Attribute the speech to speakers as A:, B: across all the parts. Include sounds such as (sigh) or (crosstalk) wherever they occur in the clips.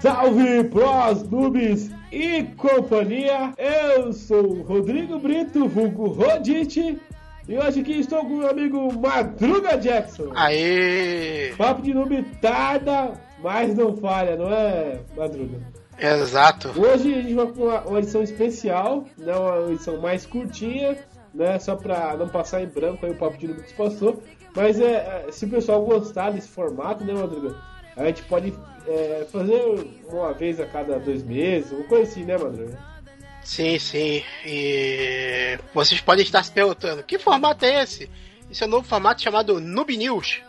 A: Salve pros noobs e companhia! Eu sou Rodrigo Brito, vulgo Rodite, e hoje aqui estou com o meu amigo Madruga Jackson.
B: Aê!
A: Papo de noob tarda, mas não falha, não é, Madruga?
B: Exato.
A: Hoje a gente vai com uma, uma edição especial, né, uma edição mais curtinha, né, só pra não passar em branco aí o Papo de noob que se passou. Mas é, é, se o pessoal gostar desse formato, né, Madruga? A gente pode é, fazer uma vez a cada dois meses, uma coisa assim, né, Madruga?
B: Sim, sim. E vocês podem estar se perguntando: que formato é esse? Esse é um novo formato chamado Noob News.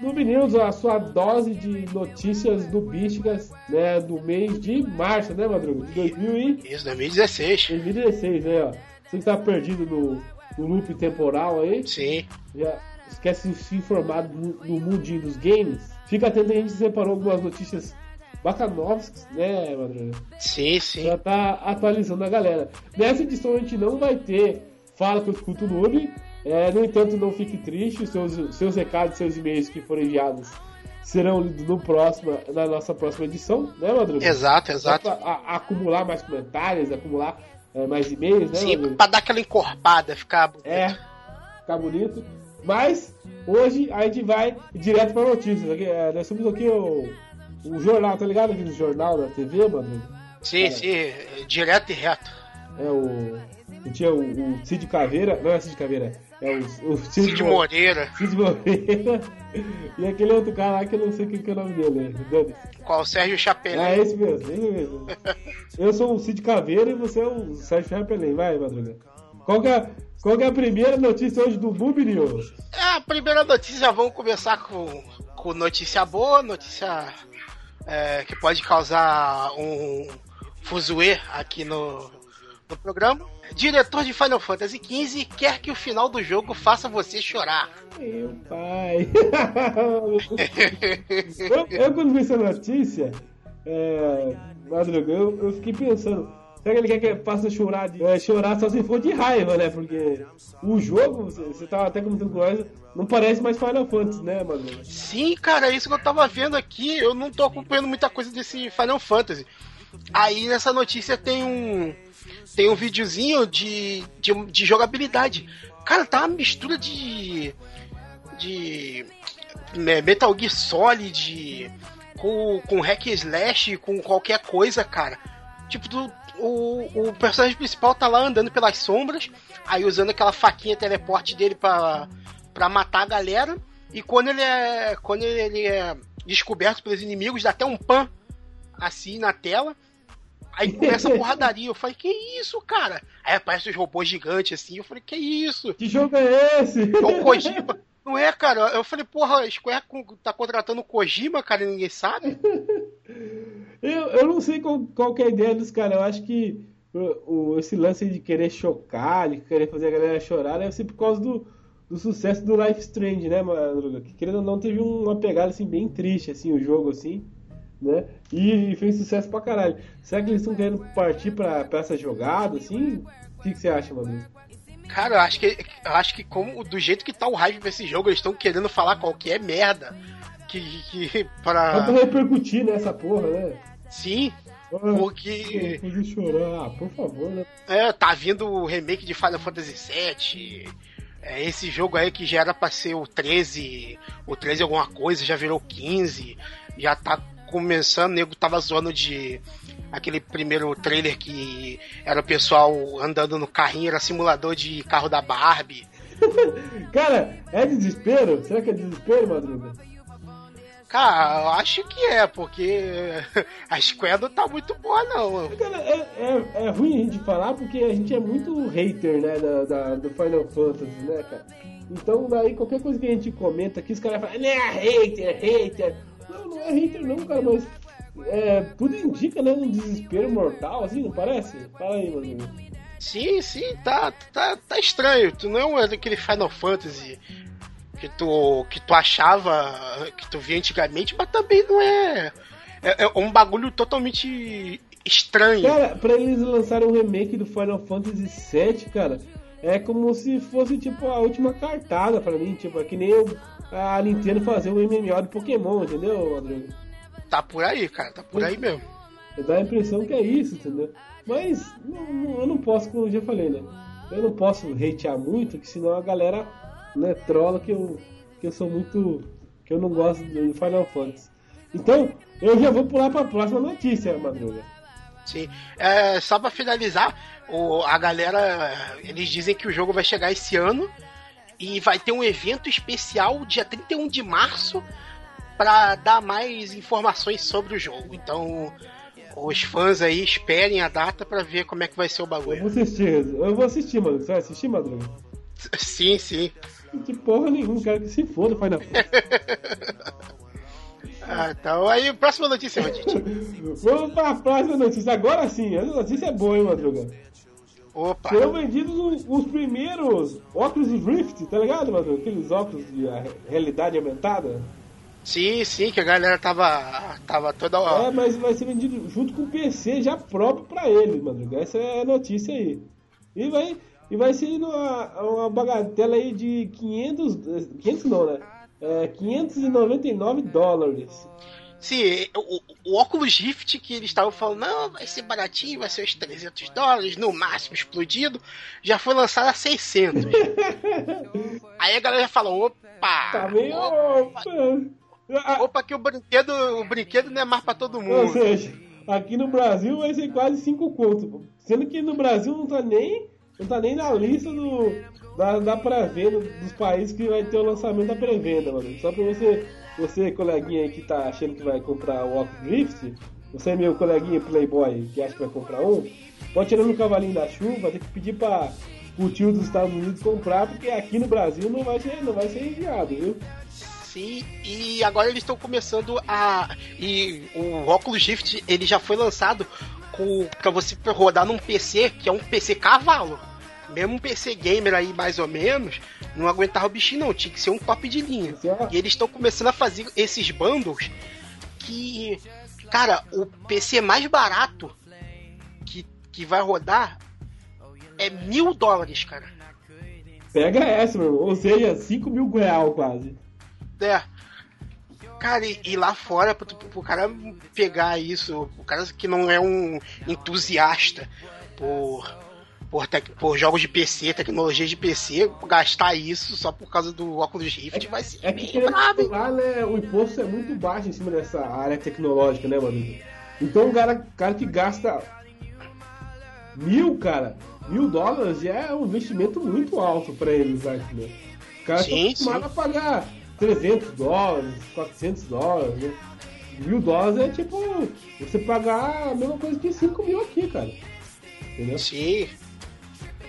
A: Noob News, a sua dose de notícias nubísticas né, do mês de março, né, Madruga? De 2000 e...
B: Isso, 2016.
A: 2016, né, ó. Você que tá perdido no, no loop temporal aí.
B: Sim.
A: Já esquece de se informar no, no mundinho dos games. Fica atento, a gente separou algumas notícias bacanovas, né, Madruga?
B: Sim, sim.
A: Já tá atualizando a galera. Nessa edição a gente não vai ter Fala que eu escuto o noob. É, no entanto, não fique triste, seus, seus recados, seus e-mails que foram enviados serão lidos no próximo, na nossa próxima edição, né, Madruga?
B: Exato, exato.
A: Pra, a, acumular mais comentários, acumular é, mais e-mails, né?
B: Sim, pra dar aquela encorpada, ficar bonito.
A: É, ficar bonito. Mas hoje a gente vai direto para notícias. Aqui, é, nós somos aqui o, o jornal, tá ligado? Aquele jornal da TV, mano?
B: Sim,
A: É.
B: sim, direto e reto.
A: É o. Tinha o, o Cid Caveira. Não é Cid Caveira, é o, o
B: Cid
A: Mo-
B: Moreira.
A: Cid Moreira. E aquele outro cara lá que eu não sei quem que é o nome dele. Dane-se.
B: Qual o Sérgio Chapelin.
A: É esse mesmo, esse mesmo. (laughs) Eu sou o Cid Caveira e você é o Sérgio Chapelin. Vai, Madruga. Qual que, é, qual é a primeira notícia hoje do Noob News?
B: É, a primeira notícia, vamos começar com, com notícia boa, notícia é, que pode causar um fuzuê aqui no, no programa. Diretor de Final Fantasy XV quer que o final do jogo faça você chorar.
A: Meu pai. (laughs) eu, eu, quando vi essa notícia, é, Madruga, eu, eu fiquei pensando. Será que ele quer que eu faça chorar, de, é, chorar só se for de raiva, né? Porque o jogo, você, tava até comentando com nós, não parece mais Final Fantasy, né, Madruga?
B: Sim, cara, é isso que eu tava vendo aqui. Eu não tô acompanhando muita coisa desse Final Fantasy. Aí nessa notícia tem um. Tem um videozinho de, de, de jogabilidade. Cara, tá uma mistura de. De. né, Metal Gear Solid com, com hack slash, com qualquer coisa, cara. Tipo, tu- o, o personagem principal tá lá andando pelas sombras, aí usando aquela faquinha teleporte dele pra, pra matar a galera. E quando ele é. Quando ele é descoberto pelos inimigos, dá até um pan assim na tela. Aí começa a (laughs) porradaria. Eu falei, que isso, cara? Aí aparece os robôs gigantes assim. Eu falei, que isso?
A: Que jogo é esse?
B: É o Kojima. (laughs) Não é, cara? Eu falei, porra, a Square tá contratando o Kojima, cara, e ninguém sabe. (laughs)
A: Eu, eu não sei qual, qual é a ideia dos caras. Eu acho que o, o- esse lance de querer chocar, de querer fazer a galera chorar, deve ser por causa do, do sucesso do Life Strange, né, Madruga? Que querendo ou não, teve uma pegada assim, bem triste, assim, o jogo, assim, né? E fez sucesso pra caralho. Será que eles estão querendo partir pra, pra essa jogada, assim? O que, que você acha, Madruga?
B: Cara, eu acho que, eu acho que como, do jeito que tá o hype desse jogo, eles estão querendo falar qualquer merda. Que, que
A: Só pra
B: pra.
A: repercutir nessa porra, né?
B: Sim,
A: Ah,
B: porque.
A: fazer chorar, ah, por favor, né?
B: É, tá vindo o remake de Final Fantasy VII. É, esse jogo aí que já era pra ser o 13, o 13 alguma coisa, já virou 15. Já tá começando, o nego tava zoando de aquele primeiro trailer que era o pessoal andando no carrinho, era simulador de carro da Barbie. (laughs)
A: Cara, é desespero? Será que é desespero, Madruga?
B: Cara, eu acho que é, porque (laughs) a Square não tá muito boa, não.
A: Cara, é, é, é ruim a gente falar porque a gente é muito hater, né, da, da- do Final Fantasy, né, cara? Então, daí, qualquer coisa que a gente comenta aqui, os caras falam, né, hater, hater. Não, não é hater não, cara, mas é, tudo indica, né, um desespero mortal, assim, não parece? Fala aí, mano.
B: Sim, sim, tá, tá, tá estranho. Tu não é daquele Final Fantasy que tu, que tu achava, que tu via antigamente, mas também não é. É, é um bagulho totalmente estranho.
A: Cara, pra eles lançarem um remake do Final Fantasy VII, cara, é como se fosse, tipo, a última cartada pra mim, tipo, é que nem eu, a Nintendo fazer um MMO de Pokémon, entendeu, Rodrigo?
B: Tá por aí, cara, tá por aí mesmo.
A: Dá a impressão que é isso, entendeu? Mas não, eu não posso, como eu já falei, né? Eu não posso hatear muito, que senão a galera né, trola que eu, que eu sou muito. que eu não gosto do Final Fantasy. Então, eu já vou pular para a próxima notícia, Madruga.
B: Sim. É, só para finalizar, o, a galera. Eles dizem que o jogo vai chegar esse ano e vai ter um evento especial dia 31 de março para dar mais informações sobre o jogo. Então, os fãs aí esperem a data para ver como é que vai ser o bagulho.
A: Eu vou assistir, eu vou assistir, mano. Você vai assistir, Madruga? (laughs)
B: Sim, sim.
A: Que porra nenhuma, quero que se foda, Final (laughs) (laughs)
B: Ah, então aí, próxima notícia, Rodite.
A: Vamos para a próxima notícia. Agora sim, a notícia é boa, hein, Madruga?
B: Opa!
A: Serão vendidos os, os primeiros óculos Rift, tá ligado, Madruga? Aqueles óculos de realidade aumentada.
B: Sim, sim, que a galera tava, tava toda.
A: É, mas vai ser vendido junto com o PC já próprio para eles, Madruga. Essa é a notícia aí. E vai, e vai ser uma, uma bagatela aí de 500. 500 não, né? É, 599 dólares.
B: Sim, o, o óculos Rift que eles estavam falando, não, vai ser baratinho, vai ser uns 300 dólares, no máximo explodido, já foi lançado a 600. (laughs) Aí a galera já falou, opa!
A: Tá meio. Opa,
B: opa que o brinquedo, o brinquedo não é mais pra todo mundo.
A: Ou seja, aqui no Brasil vai ser quase 5 contos. Sendo que no Brasil não tá nem, não tá nem na lista do, da, da pré-venda dos países que vai ter o lançamento da pré-venda, mano. Só pra você, você, coleguinha aí que tá achando que vai comprar o Oculus Rift, você, meu coleguinha Playboy, que acha que vai comprar um, pode tirar no cavalinho da chuva, ter que pedir pra o tio dos Estados Unidos comprar, porque aqui no Brasil não vai ser, não vai ser enviado, viu?
B: Sim, e agora eles estão começando a. E o Oculus Rift ele já foi lançado com para você rodar num PC que é um PC cavalo mesmo um PC gamer aí, mais ou menos, não aguentava o bichinho, não. Tinha que ser um top de linha. E eles estão começando a fazer esses bundles que. Cara, o PC mais barato que, que vai rodar é mil dólares, cara.
A: Pega essa, meu irmão. Ou seja, 5 mil real quase.
B: É. Cara, e, e lá fora, pro, pro cara pegar isso, o cara que não é um entusiasta por por, tec, por jogos de PC, tecnologia de PC, gastar isso só por causa do óculos Rift é, vai ser.
A: É que bravo, lá, né, o imposto é muito baixo em cima dessa área tecnológica, né, mano? Então o cara, cara que gasta mil, cara, mil dólares já é um investimento muito alto para eles, acho, né? O cara tá acostumado a pagar 300 dólares, 400 dólares, né? Mil dólares é tipo você pagar a mesma coisa que 5 mil aqui, cara. Entendeu?
B: Sim.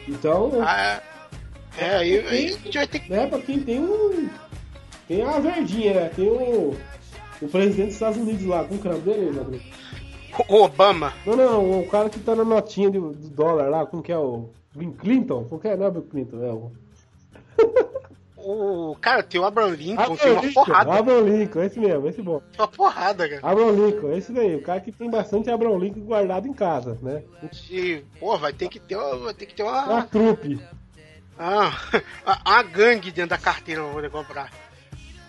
A: Então.
B: Ah, é, é aí, a gente vai ter que.
A: Né, pra quem tem um. Tem a verdinha, né? Tem o. O presidente dos Estados Unidos lá, com o crânio dele, né?
B: O Obama.
A: Não, não, o cara que tá na notinha do, do dólar lá, como que é o. Bill Clinton? Como que é? Não é Bill Clinton, é o.
B: o. Cara, tem o Abraham Lincoln, Abraham tem uma Lincoln, porrada.
A: Abraham Lincoln, esse mesmo, esse bom.
B: Uma porrada, cara.
A: Abraham Lincoln, esse daí. O cara que tem bastante Abraham Lincoln guardado em casa, né?
B: E, pô, vai ter que ter, vai ter que ter uma.
A: Uma trupe.
B: Ah, (laughs) a, a gangue dentro da carteira pra poder comprar.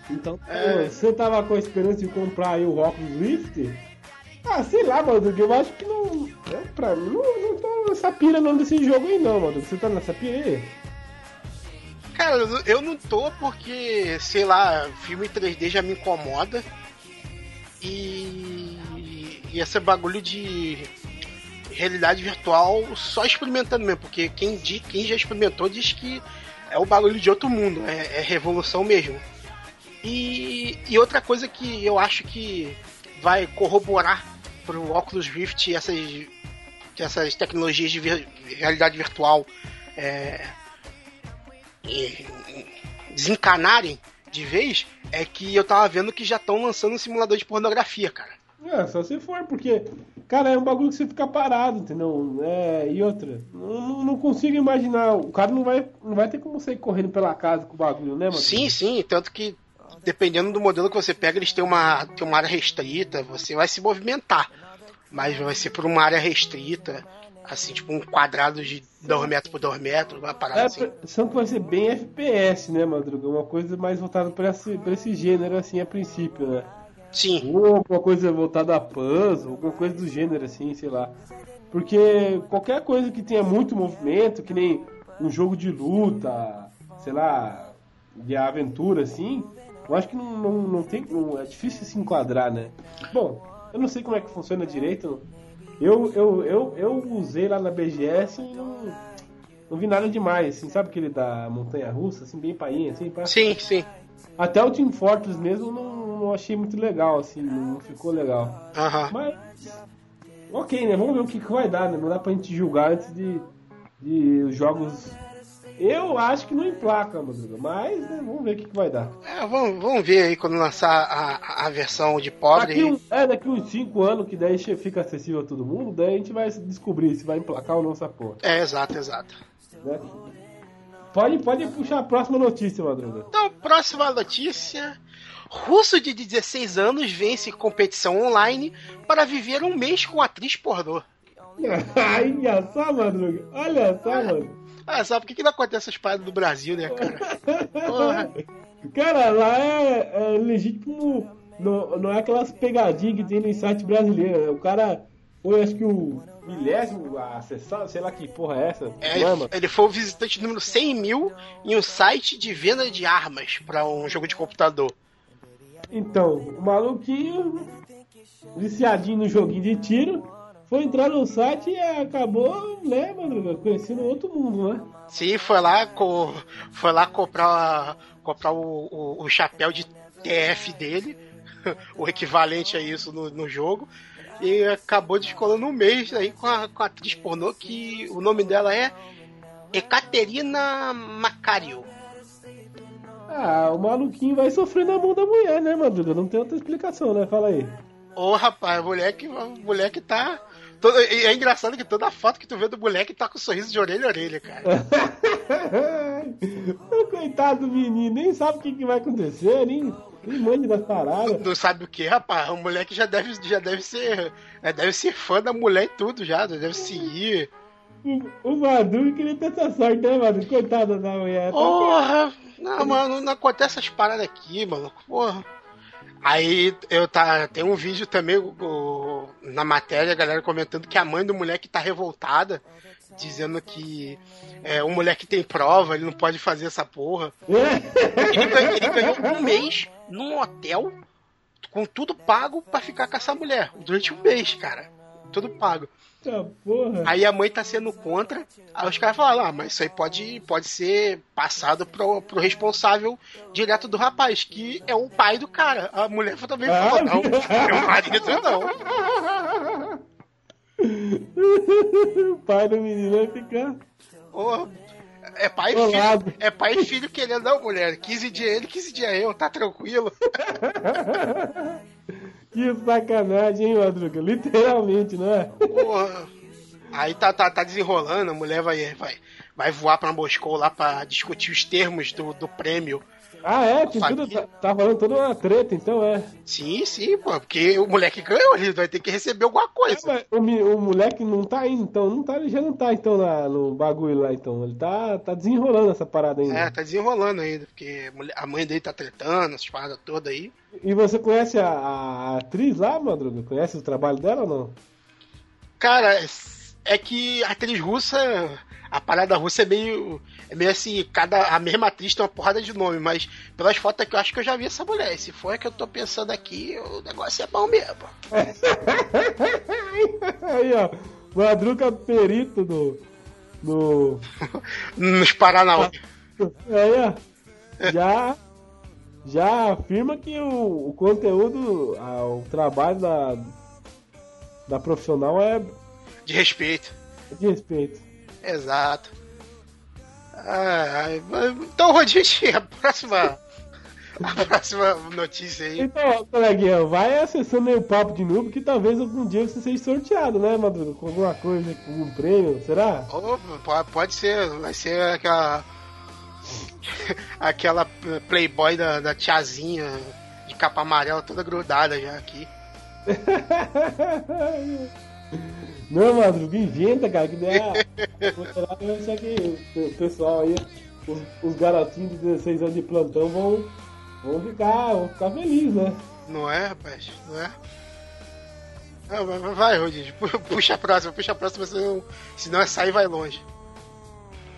A: Então, é... você tava com a esperança de comprar aí o Oculus Rift? Ah, sei lá, mano, eu acho que não. É, pra mim, não, não tô nessa pira não desse jogo aí não, mano. Você tá nessa pira aí?
B: Cara, eu não tô porque, sei lá, filme 3D já me incomoda. E, e esse bagulho de realidade virtual só experimentando mesmo, porque quem, diz, quem já experimentou diz que é o bagulho de outro mundo, é, é revolução mesmo. E, e, outra coisa que eu acho que vai corroborar pro Oculus Rift essas, essas tecnologias de vir, realidade virtual é, desencanarem de vez, é que eu tava vendo que já estão lançando um simulador de pornografia, cara.
A: É, só se for, porque, cara, é um bagulho que você fica parado, entendeu? É, e outra, não, não consigo imaginar, o cara não vai, não vai ter como sair correndo pela casa com o bagulho, né, mano?
B: Sim, sim, tanto que dependendo do modelo que você pega, eles têm uma, têm uma área restrita, você vai se movimentar, mas vai ser por uma área restrita assim, tipo um quadrado de 2 metros por 2 metros, uma parada é, assim.
A: São que vai ser bem FPS, né, Madruga? Uma coisa mais voltada para esse, pra esse gênero, assim, a princípio, né?
B: Sim.
A: Ou alguma coisa voltada a puzzle, alguma coisa do gênero, assim, sei lá. Porque qualquer coisa que tenha muito movimento, que nem um jogo de luta, sei lá, de aventura, assim, eu acho que não, não, não tem. Não, é difícil se enquadrar, né? Bom, eu não sei como é que funciona direito. Eu, eu, eu, eu usei lá na BGS e não, não vi nada demais, assim, sabe aquele da montanha russa, assim, bem painha, assim, pra...
B: Sim, sim.
A: Até o Team Fortress mesmo não, não achei muito legal, assim, não ficou legal.
B: Aham.
A: Mas. Ok, né? Vamos ver o que, que vai dar, né? Não dá pra gente julgar antes de, de os jogos. Eu acho que não emplaca, Madruga, mas né, vamos ver o que, que vai dar.
B: É, vamos, vamos ver aí quando lançar a, a versão de pobre.
A: Daqui, um- é, daqui uns 5 anos, que daí fica acessível a todo mundo, daí a gente vai descobrir se vai emplacar ou não essa porra.
B: É, exato, exato.
A: Né? Pode, pode puxar a próxima notícia, Madruga.
B: Então, próxima notícia. Russo de 16 anos vence competição online para viver um mês com atriz pornô. (laughs)
A: Olha só, Madruga. Olha só, mano.
B: Ah, sabe por que, que não acontece essas paradas do Brasil, né, cara? Porra.
A: Cara, lá é, é legítimo. Não, não é aquelas pegadinhas que tem no site brasileiro. né? O cara foi, acho que o milésimo acessado, sei lá que porra é essa.
B: É,
A: é,
B: ele foi o visitante número 100 mil em um site de venda de armas para um jogo de computador.
A: Então, o maluquinho, viciadinho no joguinho de tiro, foi entrar no site e acabou, né, Madruga, conhecendo outro mundo, né?
B: Sim, foi lá, co foi lá comprar, comprar o, o, o chapéu de TF dele, (laughs) o equivalente a isso no, no jogo, e acabou descolando um mês aí com a, com a atriz pornô que o nome dela é Ekaterina Macario.
A: Ah, o maluquinho vai sofrer na mão da mulher, né, Madruga? Não tem outra explicação, né? Fala aí.
B: Ô rapaz, o moleque, moleque tá. todo- e é engraçado que toda foto que tu vê do moleque tá com sorriso de orelha a orelha, cara. (laughs)
A: Coitado do menino, nem sabe o que, que vai acontecer, nem, nem mande das paradas.
B: Não sabe o que, rapaz? O moleque já deve, já deve ser. é, deve ser fã da mulher e tudo já, deve seguir.
A: O, o queria ter essa sorte, né, Madruga? Coitada da mulher. Tá
B: Porra! Não, mano, não acontece essas paradas aqui, mano. Porra. Aí eu tá, tem um vídeo também o- na matéria, a galera comentando que a mãe do moleque tá revoltada, dizendo que é, o moleque tem prova, ele não pode fazer essa porra. Ele, ganhou- ele ganhou um mês num hotel com tudo pago pra ficar com essa mulher durante um mês, cara. Tudo pago. Aí a mãe tá sendo contra. Aí os caras falam, ah, mas isso aí pode, pode ser passado pro, pro responsável direto do rapaz, que é o pai do cara. A mulher também falou,
A: Ah,
B: não, (laughs) meu marido não. (laughs)
A: o pai do menino vai ficar.
B: Porra, é pai e filho. É pai e filho querendo, não, mulher. 15 dias ele, 15 dias eu, tá tranquilo. (laughs)
A: Que sacanagem, hein, Madruga? Literalmente, não é?
B: Porra. Aí tá, tá, tá desenrolando, a mulher vai, vai, vai voar pra Moscou lá pra discutir os termos do, do prêmio.
A: Ah, é? Tem tudo, tá, tá falando toda uma treta, então é.
B: Sim, sim, pô, porque o moleque ganhou, ele vai ter que receber alguma coisa.
A: Mas o, o moleque não tá indo, então. Não tá, ele já não tá, então, lá no bagulho lá, então. Ele tá, tá desenrolando essa parada ainda.
B: É, tá desenrolando ainda, porque a mãe dele tá tretando, essas paradas todas aí.
A: E você conhece a, a atriz lá, Madruga? Conhece o trabalho dela ou não?
B: Cara, é que a atriz russa, a parada russa é meio. É meio assim, cada, a mesma atriz tem uma porrada de nome, mas pelas fotos aqui eu acho que eu já vi essa mulher. Se for a que eu tô pensando aqui, o negócio é bom mesmo. (laughs)
A: Aí, ó. Madruga perito do. do (laughs)
B: Nos Paranauê.
A: aí, ó. Já. Já afirma que o, o conteúdo, a- o trabalho da, da profissional é
B: De respeito.
A: de respeito.
B: Exato. Ah, então, Rodite, (laughs) a próxima. A próxima notícia aí.
A: Então, coleguinha, vai acessando aí o papo de novo que talvez algum dia você seja sorteado, né, Madruga? Com alguma coisa, com um prêmio, será?
B: Po- pode ser, vai ser aquela. (laughs) aquela Playboy da, da tiazinha de capa amarela toda grudada já aqui. (laughs)
A: Não, Madruga, inventa, cara, que daí a- que vai ser que o pessoal aí, os, os garotinhos de 16 anos de plantão vão, vão ficar, vão ficar felizes, né?
B: Não é, rapaz? Não é? Não, vai, vai, Rodrigo. Puxa a próxima, puxa a próxima, senão, senão é sair vai longe.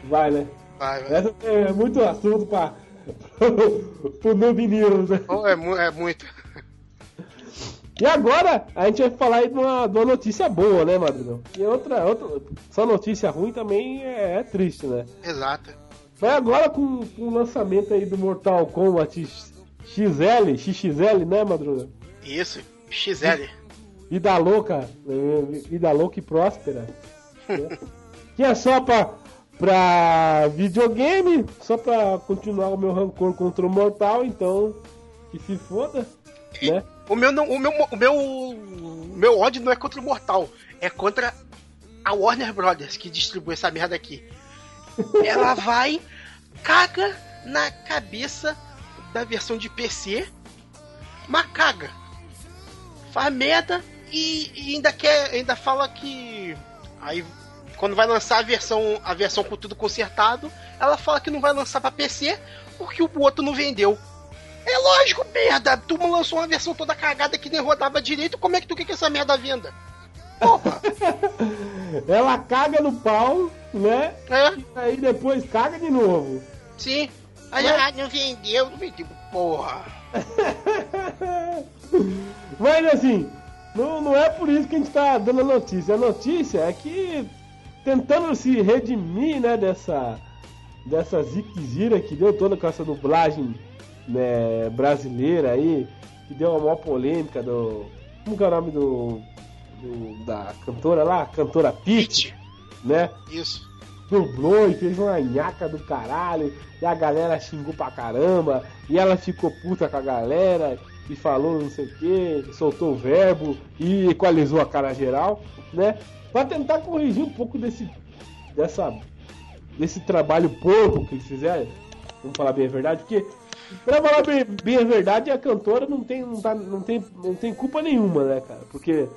A: Vai, né?
B: Vai, vai.
A: É muito assunto pra. (laughs) pro Noob News, né?
B: Oh, é, é muito.
A: E agora a gente vai falar aí de uma, de uma notícia boa, né, Madrugão? E outra, outra. Só notícia ruim também é, é triste, né?
B: Exato.
A: Vai agora com, com, o lançamento aí do Mortal Kombat XL, XXL, né, Madruga?
B: Isso, XL.
A: Vida louca, vida louca e próspera. né? (laughs) Que é só pra, pra videogame, só pra continuar o meu rancor contra o Mortal, então que se foda, né?
B: O meu, não, o meu, o meu, o meu ódio não é contra o Mortal, é contra a Warner Brothers que distribui essa merda aqui. Ela (laughs) vai, caga na cabeça da versão de PC, mas caga. Faz merda e, e, ainda quer, ainda fala que aí quando vai lançar a versão, a versão com tudo consertado, ela fala que não vai lançar para PC porque o outro não vendeu. É lógico, merda. Tu lançou uma versão toda cagada que nem rodava direito. Como é que tu quer que essa merda venda? Porra! (laughs)
A: Ela caga no pau, né?
B: É.
A: E aí depois caga de novo.
B: Sim. Aí, Mas... ah, não vendeu, não vendeu. Porra! (laughs)
A: Mas assim, não, não é por isso que a gente tá dando a notícia. A notícia é que tentando se redimir, né, dessa, dessa ziquezira que deu toda com essa dublagem né, brasileira aí, que deu uma maior polêmica do. Como que é o nome do. do da cantora lá? Cantora Peach, né?
B: Isso.
A: Dublou e fez uma nhaca do caralho, e a galera xingou pra caramba, e ela ficou puta com a galera, e falou não sei o que, soltou o verbo e equalizou a cara geral, né? Pra tentar corrigir um pouco desse. dessa. desse trabalho porco que eles fizeram. Vamos falar bem a verdade, porque Pra falar bem, bem, a verdade, a cantora não tem, não, tá, não, tem, não tem culpa nenhuma, né, cara? Porque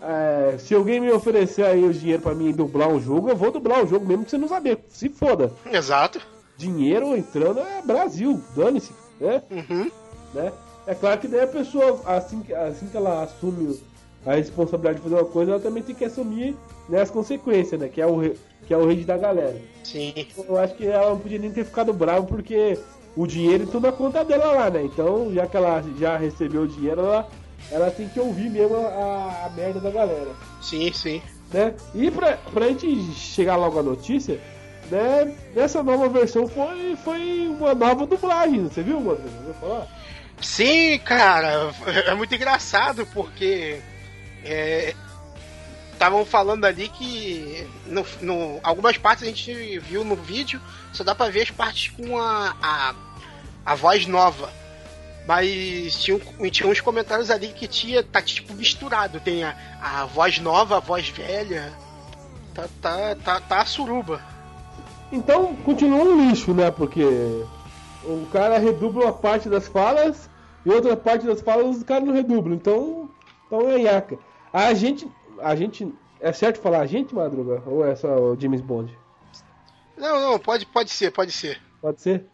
A: é, se alguém me oferecer aí o dinheiro pra mim dublar um jogo, eu vou dublar o jogo mesmo que você não saber. Se foda.
B: Exato.
A: Dinheiro entrando é Brasil, dane-se, né?
B: Uhum.
A: né? É claro que daí a pessoa, assim, assim que ela assume a responsabilidade de fazer uma coisa, ela também tem que assumir né, as consequências, né? Que é o, que é o rei da galera.
B: Sim.
A: Eu acho que ela não podia nem ter ficado bravo porque o dinheiro tudo na conta dela lá, né? Então, já que ela já recebeu o dinheiro, ela, ela tem que ouvir mesmo a, a merda da galera.
B: Sim, sim.
A: Né? E pra, pra gente chegar logo à notícia, né? Nessa nova versão foi, foi uma nova dublagem, você viu, mano? falar?
B: Sim, cara, (laughs) é muito engraçado porque estavam falando ali que no, no, algumas partes a gente viu no vídeo, só dá pra ver as partes com a, a a voz nova. Mas tinha, tinha uns comentários ali que tinha, tá tipo misturado. Tem a, a voz nova, a voz velha. Tá, tá, tá, tá a suruba.
A: Então continua um lixo, né? Porque o cara redubla uma parte das falas e outra parte das falas o cara não redubla. Então, então é iaca. A gente. A gente. É certo falar a gente, Madruga? Ou é só o James Bond?
B: Não, não, pode, pode ser, pode ser.
A: Pode ser?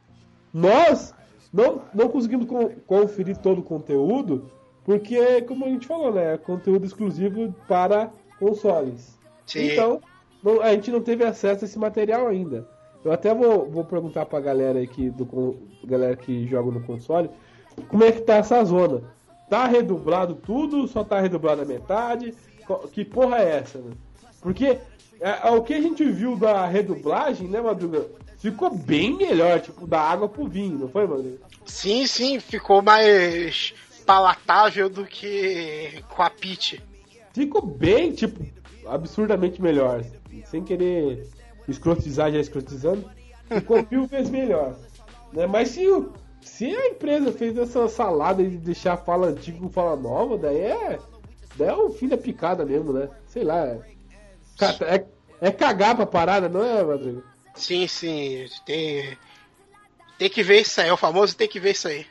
A: Nós não, não conseguimos conferir todo o conteúdo, porque, como a gente falou, né? É conteúdo exclusivo para consoles.
B: Sim.
A: Então, não, a gente não teve acesso a esse material ainda. Eu até vou, vou perguntar pra galera aqui, do, galera que joga no console, como é que tá essa zona. Tá redublado tudo? Só tá redublado a metade? Que porra é essa, né? Porque é, é, o que a gente viu da redublagem, né, Madruga? ficou bem melhor, tipo, da água pro vinho, não foi, mano?
B: Sim, sim, ficou mais palatável do que com a Peach.
A: Ficou bem, tipo, absurdamente melhor. Sem querer escrotizar já escrotizando, ficou (laughs) mil vezes melhor. Né? Mas se, se a empresa fez essa salada de deixar a fala antiga com fala nova, daí é. Daí é um filho da picada mesmo, né? Sei lá. É, é, é cagar pra parada, não é, Rodrigo?
B: Sim, sim. Tem, tem que ver isso aí. É o famoso tem que ver isso aí.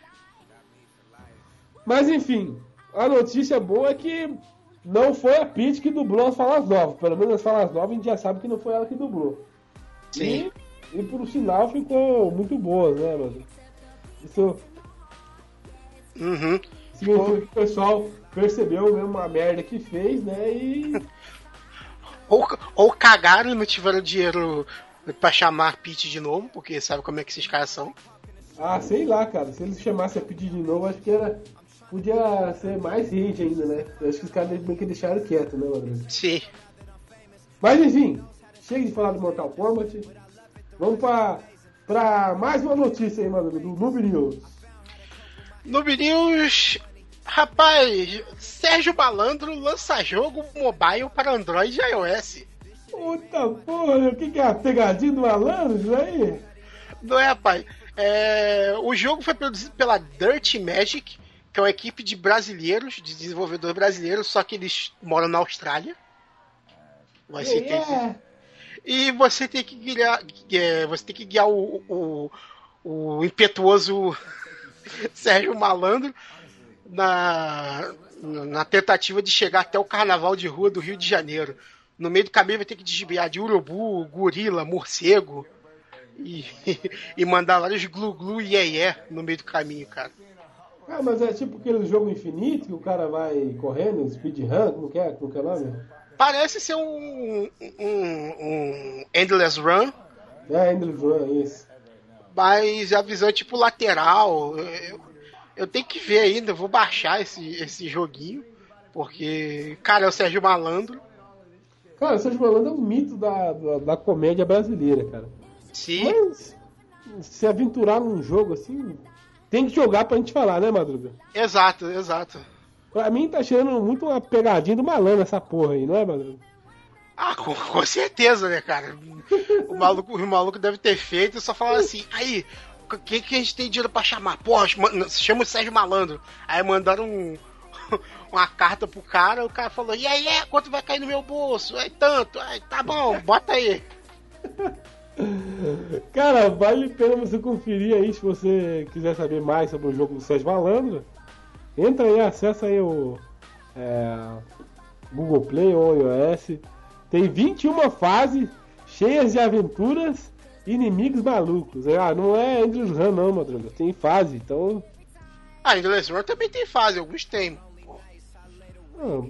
A: Mas enfim, a notícia boa é que não foi a Pete que dublou as falas novas. Pelo menos as falas novas a gente já sabe que não foi ela que dublou.
B: Sim.
A: E, e por sinal ficou muito boa, né, mano? Isso.
B: Uhum.
A: Significa que o pessoal percebeu mesmo a merda que fez, né? E. (laughs)
B: ou, ou cagaram e não tiveram dinheiro pra chamar Pete de novo, porque sabe como é que esses caras são.
A: Ah, sei lá, cara. Se eles chamassem a Pete de novo, acho que era. Podia ser mais hate ainda, né? Eu acho que os caras meio que deixaram quieto, né, Madruga?
B: Sim.
A: Mas enfim, chega de falar do Mortal Kombat. Vamos pra, pra mais uma notícia aí, Madruga, do Noob News.
B: Noob News. Rapaz, Sérgio Malandro lança jogo mobile para Android e iOS.
A: Puta porra, o que, que é a pegadinha do malandro isso aí?
B: Não é, rapaz. É, o jogo foi produzido pela Dirt Magic, que é uma equipe de brasileiros, de desenvolvedores brasileiros, só que eles moram na Austrália. Você
A: Yeah.
B: tem e você tem que guiar, é, você tem que guiar o, o, o impetuoso (laughs) Sérgio Malandro na, na tentativa de chegar até o carnaval de rua do Rio de Janeiro. No meio do caminho vai ter que desviar de urubu, gorila, morcego e, (laughs) e mandar vários glu-glu e iê no meio do caminho, cara.
A: Ah, mas é tipo aquele jogo infinito que o cara vai correndo, speedrun, como que é? Como que é o nome?
B: Parece ser um, um, um Endless Run,
A: É, Endless Run, isso.
B: mas a visão é tipo lateral. Eu, eu tenho que ver ainda, eu vou baixar esse, esse joguinho, porque, cara, é o Sérgio Malandro.
A: Cara, o Sérgio Malandro é um mito da, da, da comédia brasileira, cara.
B: Sim,
A: Mas se aventurar num jogo assim, tem que jogar pra gente falar, né, Madruga?
B: exato, exato.
A: Pra mim tá cheirando muito uma pegadinha do malandro essa porra aí, não é, Madruga?
B: Ah, com, com certeza, né, cara? O maluco, o maluco deve ter feito e só falar assim, aí, quem que a gente tem dinheiro pra chamar? Porra, chama- o Sérgio Malandro. Aí mandaram um- (laughs) uma carta pro cara, o cara falou, e aí, é, quanto vai cair no meu bolso? É tanto, aí, tá bom, bota aí. (laughs)
A: Cara, vale a pena você conferir aí se você quiser saber mais sobre o jogo do Sérgio Malandro. Entra aí, acessa aí o é, Google Play ou iOS. Tem 21 fases cheias de aventuras inimigos malucos. Ah, não é Endless Run não, Madruga. Tem fase, então...
B: Ah, Endless Run também tem fase, alguns tem.
A: ah,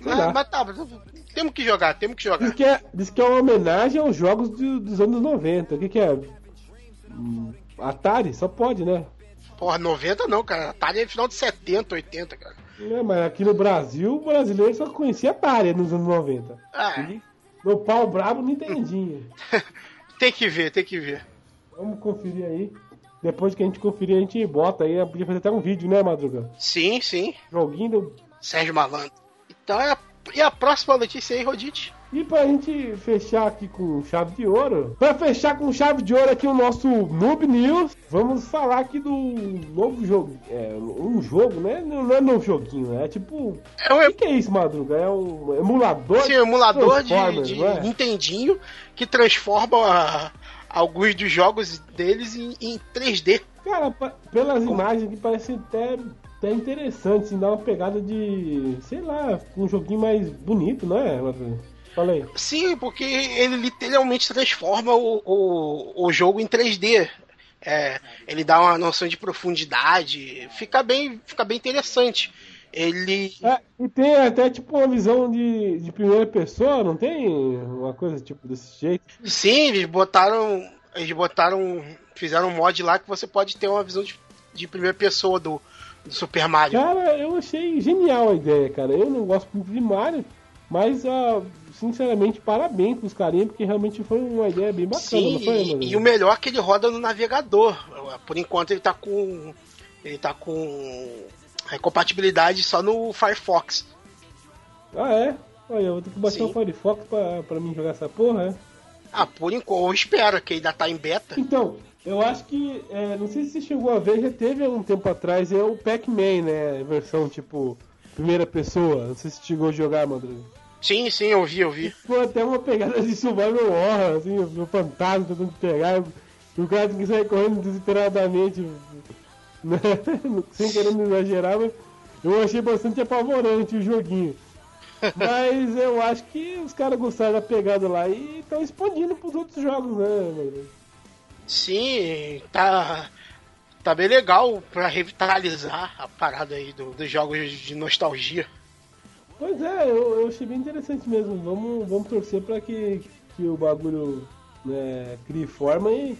B: Mas,
A: lá.
B: mas tá, temos que jogar, temos que jogar.
A: Diz que, é, diz que é uma homenagem aos jogos dos anos 90. O que, que é? Hum, Atari? Só pode, né?
B: Porra, 90 não, cara. Atari é final de 70, 80, cara.
A: É, mas aqui no Brasil, o brasileiro só conhecia Atari nos anos 90.
B: Ah,
A: No pau brabo, Nintendinho. (laughs)
B: tem que ver, tem que ver.
A: Vamos conferir aí. Depois que a gente conferir, a gente bota aí. Podia fazer até um vídeo, né, Madruga?
B: Sim, sim.
A: Joguinho. do-
B: Sérgio Malandro. Então é a, e a próxima notícia aí, Rodite?
A: E pra gente fechar aqui com chave de ouro, pra fechar com chave de ouro aqui o nosso Noob News, vamos falar aqui do novo jogo. É, um jogo, né? Não é novo joguinho, é tipo.
B: É um
A: O que, que é isso, Madruga? É um emulador?
B: Esse emulador de, de
A: é?
B: Nintendinho que transforma a- alguns dos jogos deles em, em 3D.
A: Cara, pelas imagens aqui parece até, até interessante, assim, dá uma pegada de. sei lá, um joguinho mais bonito, não é, Aí.
B: Sim, porque ele literalmente transforma o, o, o jogo em 3D. É, ele dá uma noção de profundidade, fica bem, fica bem interessante. Ele.
A: É, e tem até tipo uma visão de, de primeira pessoa, não tem uma coisa tipo desse jeito?
B: Sim, eles botaram. Eles botaram. Fizeram um mod lá que você pode ter uma visão de, de primeira pessoa do, do Super Mario.
A: Cara, eu achei genial a ideia, cara. Eu não gosto muito de Mario, mas ah, sinceramente, parabéns pros carinhas, porque realmente foi uma ideia bem bacana,
B: Sim,
A: não foi,
B: e, e o melhor é que ele roda no navegador. Por enquanto ele tá com. Ele tá com. é, compatibilidade só no Firefox.
A: Ah, é? Olha, eu vou ter que baixar
B: Sim.
A: o Firefox pra, pra mim jogar essa porra, é?
B: Ah, por enquanto, eu espero que ainda tá em beta.
A: Então, eu acho que, é, não sei se você chegou a ver, já teve há um tempo atrás, é o Pac-Man, né? Versão tipo, primeira pessoa. Não sei se chegou a jogar, Madruga.
B: Sim, sim, eu vi, eu vi.
A: Foi até uma pegada de survival horror, assim, o fantasma tentando pegar, e o cara tem que sair correndo desesperadamente, né? (laughs) sem querendo exagerar, mas eu achei bastante apavorante o joguinho. (laughs) Mas eu acho que os caras gostaram da pegada lá e estão expandindo pros outros jogos, né?
B: Sim, tá. tá bem legal pra revitalizar a parada aí do, dos jogos de nostalgia.
A: Pois é, eu, eu achei bem interessante mesmo. Vamos, vamos torcer pra que, que o bagulho né, crie forma e,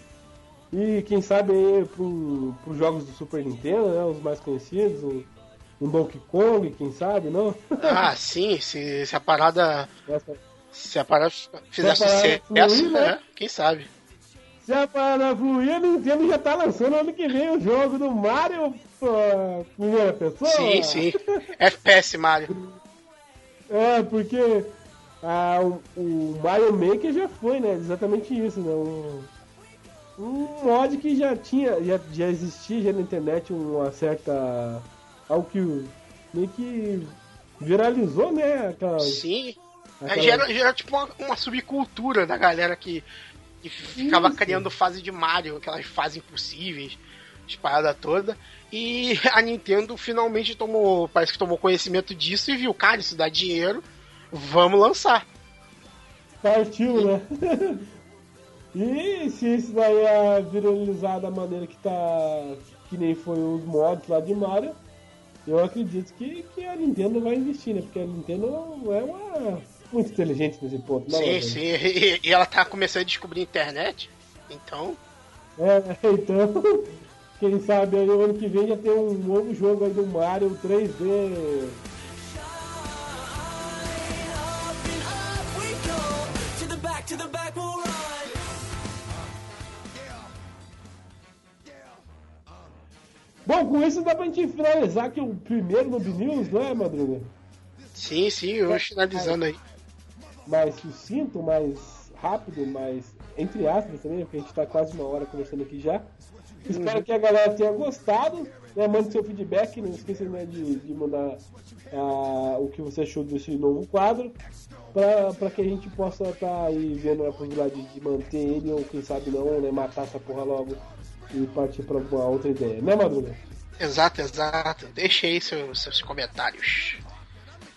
A: e quem sabe aí pro, pros jogos do Super Nintendo, né, os mais conhecidos, um, um Donkey Kong, quem sabe, não? (laughs)
B: Ah, sim, se, se a parada.
A: Essa-
B: Se a parada fizer
A: Se a parada
B: sucesso,
A: fluir, né?
B: né? Quem sabe?
A: Se a parada fluir, a Nintendo já tá lançando ano que vem o jogo do Mario primeira pessoa.
B: Sim, sim. FPS Mario. (laughs)
A: É, porque ah, o, o Mario Maker já foi, né? Exatamente isso, né? Um, um mod que já tinha, já, já existia já na internet uma certa. algo que meio que viralizou, né? Aquela,
B: Sim. É,
A: aquela-
B: gera, gera tipo uma, uma subcultura da galera que, que ficava
A: Isso.
B: criando fase de Mario, aquelas fases impossíveis, as paradas todas. E (laughs) a Nintendo finalmente tomou, parece que tomou conhecimento disso e viu, cara, isso dá dinheiro, vamos lançar.
A: Partiu, né? (laughs) e se isso daí é viralizar da maneira que tá. que nem foi os mods lá de Mario, eu acredito que, que a Nintendo vai investir, né? Porque a Nintendo é uma. muito inteligente nesse ponto, não
B: sim,
A: é?
B: sim. E, e ela tá começando a descobrir a internet, então.
A: É, (laughs) então. Quem sabe aí o ano que vem já tem um novo jogo aí do Mario 3D.
C: To the back, to the back, we'll run.
A: Bom, com isso dá pra gente finalizar aqui o primeiro Noob News, não é, Madruga?
B: Sim, sim, eu vou finalizando aí.
A: mais sucinto, mais rápido, mais entre aspas também, porque a gente tá quase uma hora conversando aqui já. Espero que a galera tenha gostado. Né? Mande seu feedback, não esqueça né, de, de mandar ah, o que você achou desse novo quadro, para que a gente possa estar aí vendo a possibilidade de manter ele, ou quem sabe não, né, matar essa porra logo e partir para uma outra ideia. Né, Madruga?
B: Exato, exato. Deixe aí seus, seus comentários.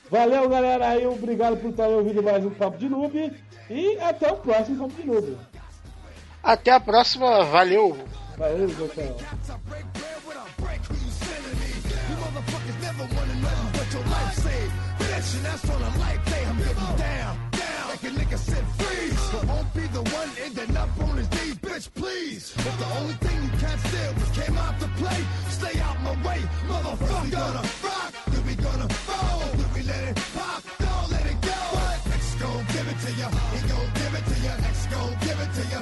A: Valeu, galera, aí, obrigado por estar ouvindo mais um Papo de Noob e até o próximo Papo de Noob.
B: Até a próxima, valeu!
C: You motherfuckers never wanted nothing but your life saved. Bitch, and that's on a life day. I'm getting down, down. Like a nigga said, freeze. I won't be the one ending up on his knees, bitch, please. The only thing you can't steal was came out to play. Stay out my way, motherfucker. We gonna rock, then we gonna roll. Then we let it pop, don't let it go. X gon' give it to ya, he gon' give it to ya. X gon' give it to ya,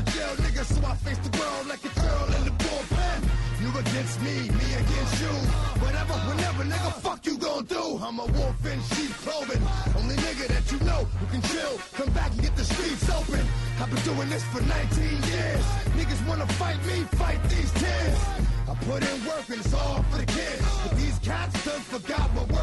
C: a jail nigga, so I face the world like a girl in the bullpen. You against me, me against you. Whatever, whenever, nigga, fuck you gon' do. I'm a wolf in sheep clothing. Only nigga that you know who can chill. Come back and get the streets open. I've been doing this for 19 years. Niggas wanna fight me, fight these tears. I put in work and it's all for the kids. But these cats done forgot what work